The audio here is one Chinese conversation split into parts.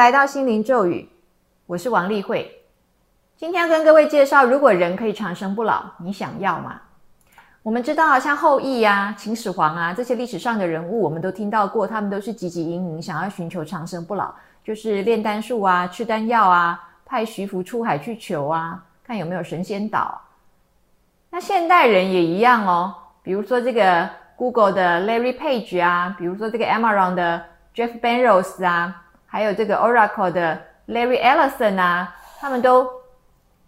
来到心灵咒语，我是王丽慧。今天要跟各位介绍，如果人可以长生不老，你想要吗？我们知道，像后羿啊、秦始皇啊这些历史上的人物，我们都听到过，他们都是汲汲营营，想要寻求长生不老，就是炼丹术啊、吃丹药啊、派徐福出海去求啊，看有没有神仙岛。那现代人也一样哦，比如说这个 Google 的 Larry Page 啊，比如说这个 Amazon 的 Jeff Bezos 啊。还有这个 Oracle 的 Larry Ellison 啊，他们都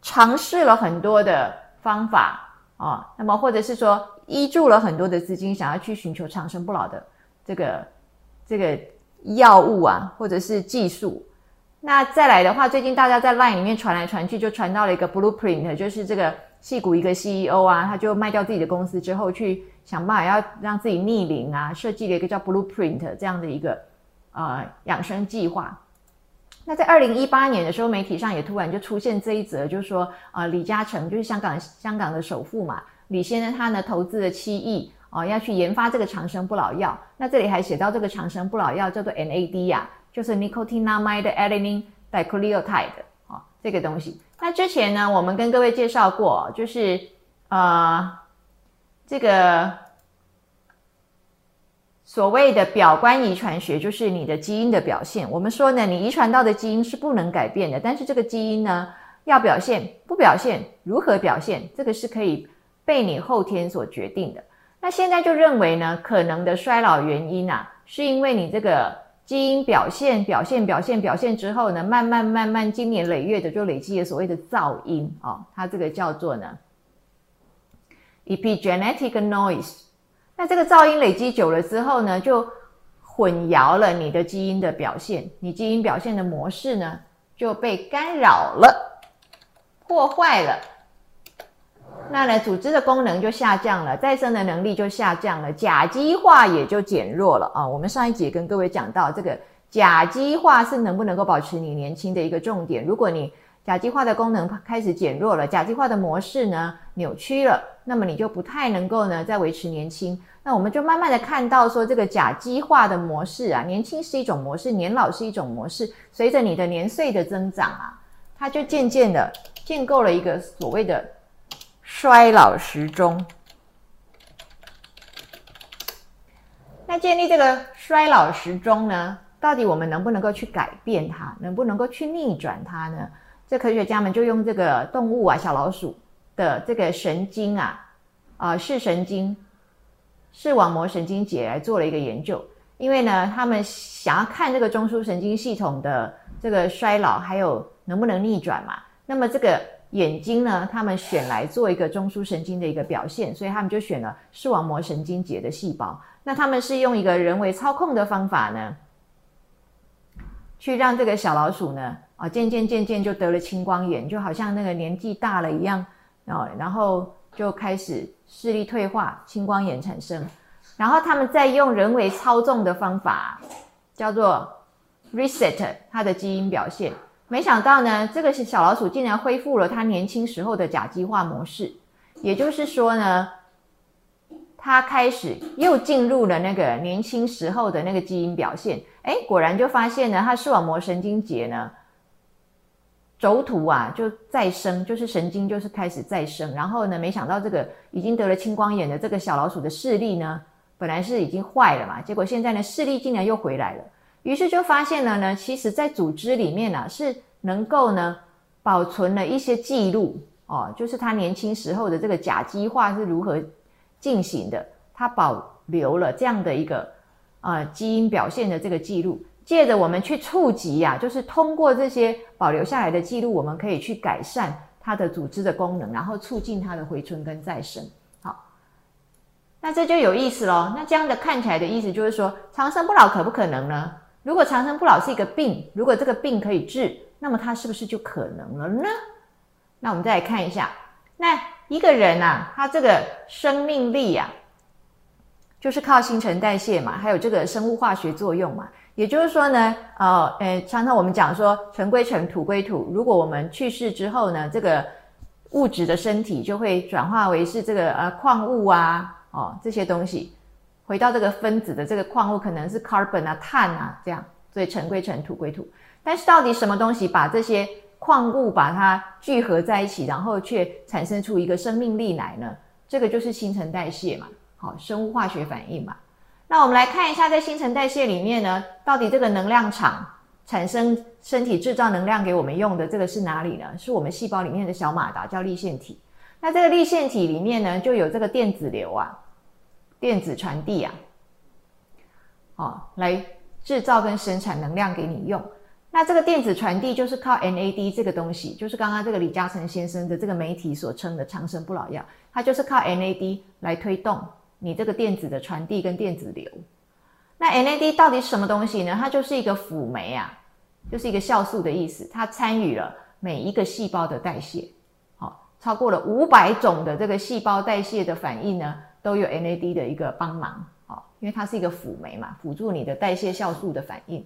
尝试了很多的方法啊，那么或者是说依注了很多的资金，想要去寻求长生不老的这个这个药物啊，或者是技术。那再来的话，最近大家在 Line 里面传来传去，就传到了一个 Blueprint，就是这个戏骨一个 CEO 啊，他就卖掉自己的公司之后，去想办法要让自己逆龄啊，设计了一个叫 Blueprint 这样的一个。呃，养生计划。那在二零一八年的时候，媒体上也突然就出现这一则，就是说，呃，李嘉诚就是香港香港的首富嘛，李先生他呢投资了七亿哦，要去研发这个长生不老药。那这里还写到这个长生不老药叫做 NAD 呀，就是 Nicotinamide Adenine Dinucleotide 哦，这个东西。那之前呢，我们跟各位介绍过，就是呃，这个。所谓的表观遗传学，就是你的基因的表现。我们说呢，你遗传到的基因是不能改变的，但是这个基因呢，要表现不表现，如何表现，这个是可以被你后天所决定的。那现在就认为呢，可能的衰老原因啊，是因为你这个基因表现、表现、表现、表现之后呢，慢慢慢慢，经年累月的就累积了所谓的噪音啊，它这个叫做呢，epigenetic noise。那这个噪音累积久了之后呢，就混淆了你的基因的表现，你基因表现的模式呢就被干扰了、破坏了。那呢，组织的功能就下降了，再生的能力就下降了，甲基化也就减弱了啊。我们上一节跟各位讲到，这个甲基化是能不能够保持你年轻的一个重点。如果你甲基化的功能开始减弱了，甲基化的模式呢扭曲了，那么你就不太能够呢再维持年轻。那我们就慢慢的看到说，这个甲基化的模式啊，年轻是一种模式，年老是一种模式。随着你的年岁的增长啊，它就渐渐的建构了一个所谓的衰老时钟。那建立这个衰老时钟呢，到底我们能不能够去改变它，能不能够去逆转它呢？这科学家们就用这个动物啊，小老鼠的这个神经啊，啊视神经。视网膜神经节来做了一个研究，因为呢，他们想要看这个中枢神经系统的这个衰老，还有能不能逆转嘛。那么这个眼睛呢，他们选来做一个中枢神经的一个表现，所以他们就选了视网膜神经节的细胞。那他们是用一个人为操控的方法呢，去让这个小老鼠呢，啊，渐渐渐渐就得了青光眼，就好像那个年纪大了一样，哦，然后。就开始视力退化、青光眼产生，然后他们再用人为操纵的方法，叫做 reset 它的基因表现。没想到呢，这个是小老鼠竟然恢复了它年轻时候的甲基化模式，也就是说呢，它开始又进入了那个年轻时候的那个基因表现。哎，果然就发现呢，它视网膜神经节呢。轴突啊，就再生，就是神经就是开始再生，然后呢，没想到这个已经得了青光眼的这个小老鼠的视力呢，本来是已经坏了嘛，结果现在呢，视力竟然又回来了。于是就发现了呢，其实在组织里面呢，是能够呢保存了一些记录哦，就是他年轻时候的这个甲基化是如何进行的，他保留了这样的一个呃基因表现的这个记录。借着我们去触及呀，就是通过这些保留下来的记录，我们可以去改善它的组织的功能，然后促进它的回春跟再生。好，那这就有意思喽。那这样的看起来的意思就是说，长生不老可不可能呢？如果长生不老是一个病，如果这个病可以治，那么它是不是就可能了呢？那我们再来看一下，那一个人啊，他这个生命力呀，就是靠新陈代谢嘛，还有这个生物化学作用嘛。也就是说呢，呃，诶，常常我们讲说，尘归尘，土归土。如果我们去世之后呢，这个物质的身体就会转化为是这个呃矿物啊，哦这些东西，回到这个分子的这个矿物，可能是 carbon 啊、碳啊这样。所以尘归尘，土归土。但是到底什么东西把这些矿物把它聚合在一起，然后却产生出一个生命力来呢？这个就是新陈代谢嘛，好，生物化学反应嘛。那我们来看一下，在新陈代谢里面呢，到底这个能量场产生身体制造能量给我们用的这个是哪里呢？是我们细胞里面的小马达，叫立腺体。那这个立腺体里面呢，就有这个电子流啊，电子传递啊，哦，来制造跟生产能量给你用。那这个电子传递就是靠 NAD 这个东西，就是刚刚这个李嘉诚先生的这个媒体所称的长生不老药，它就是靠 NAD 来推动。你这个电子的传递跟电子流，那 NAD 到底什么东西呢？它就是一个辅酶啊，就是一个酵素的意思。它参与了每一个细胞的代谢，好，超过了五百种的这个细胞代谢的反应呢，都有 NAD 的一个帮忙，好，因为它是一个辅酶嘛，辅助你的代谢酵素的反应，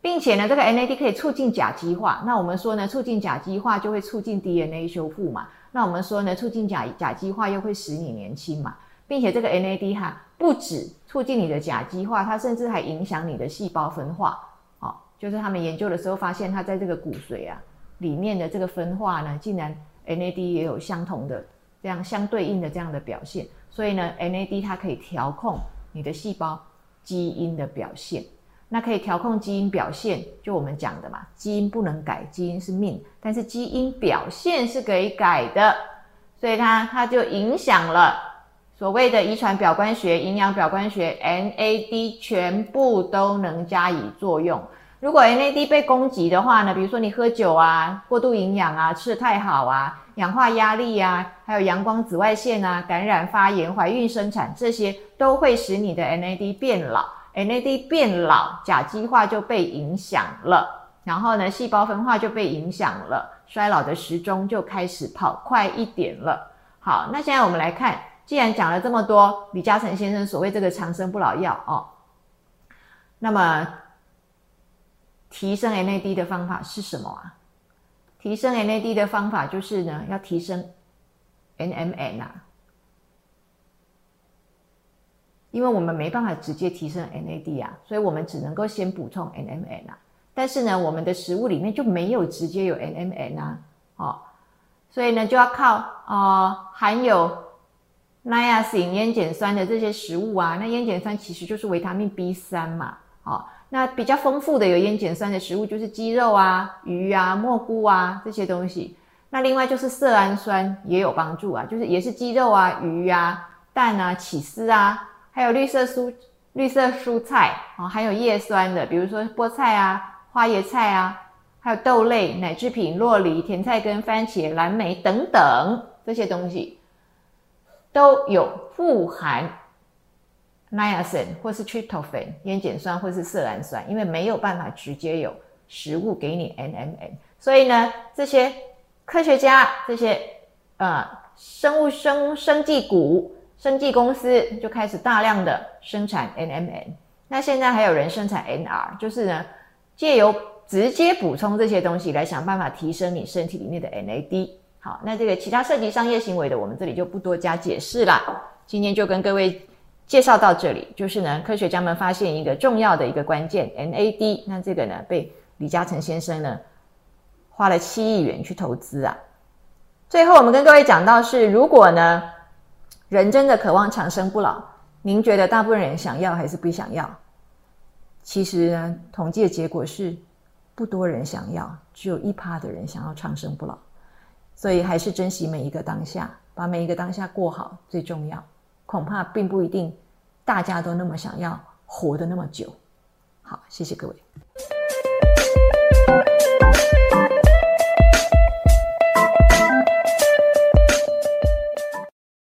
并且呢，这个 NAD 可以促进甲基化。那我们说呢，促进甲基化就会促进 DNA 修复嘛。那我们说呢，促进甲甲基化又会使你年轻嘛。并且这个 NAD 哈不止促进你的甲基化，它甚至还影响你的细胞分化。好，就是他们研究的时候发现，它在这个骨髓啊里面的这个分化呢，竟然 NAD 也有相同的这样相对应的这样的表现。所以呢，NAD 它可以调控你的细胞基因的表现。那可以调控基因表现，就我们讲的嘛，基因不能改，基因是命，但是基因表现是可以改的。所以它它就影响了。所谓的遗传表观学、营养表观学，NAD 全部都能加以作用。如果 NAD 被攻击的话呢，比如说你喝酒啊、过度营养啊、吃的太好啊、氧化压力啊，还有阳光紫外线啊、感染发炎、怀孕生产，这些都会使你的 NAD 变老。NAD 变老，甲基化就被影响了，然后呢，细胞分化就被影响了，衰老的时钟就开始跑快一点了。好，那现在我们来看。既然讲了这么多，李嘉诚先生所谓这个长生不老药哦，那么提升 NAD 的方法是什么啊？提升 NAD 的方法就是呢，要提升 NMN 啊，因为我们没办法直接提升 NAD 啊，所以我们只能够先补充 NMN 啊。但是呢，我们的食物里面就没有直接有 NMN 啊，哦，所以呢，就要靠啊含有。那亚型烟碱酸的这些食物啊，那烟碱酸其实就是维他命 B 三嘛，好，那比较丰富的有烟碱酸的食物就是鸡肉啊、鱼啊、蘑菇啊这些东西。那另外就是色氨酸也有帮助啊，就是也是鸡肉啊、鱼啊、蛋啊、起司啊，还有绿色蔬绿色蔬菜啊，还有叶酸的，比如说菠菜啊、花椰菜啊，还有豆类、奶制品、洛梨、甜菜根、番茄、蓝莓等等这些东西。都有富含 niacin 或是 tryptophan 烟碱酸或是色氨酸，因为没有办法直接有食物给你 NMN，所以呢，这些科学家、这些呃生物生生技股、生技公司就开始大量的生产 NMN。那现在还有人生产 NR，就是呢，借由直接补充这些东西来想办法提升你身体里面的 NAD。好，那这个其他涉及商业行为的，我们这里就不多加解释了。今天就跟各位介绍到这里，就是呢，科学家们发现一个重要的一个关键 NAD，那这个呢，被李嘉诚先生呢花了七亿元去投资啊。最后，我们跟各位讲到是，如果呢，人真的渴望长生不老，您觉得大部分人想要还是不想要？其实呢，统计的结果是，不多人想要，只有一趴的人想要长生不老。所以还是珍惜每一个当下，把每一个当下过好最重要。恐怕并不一定大家都那么想要活得那么久。好，谢谢各位。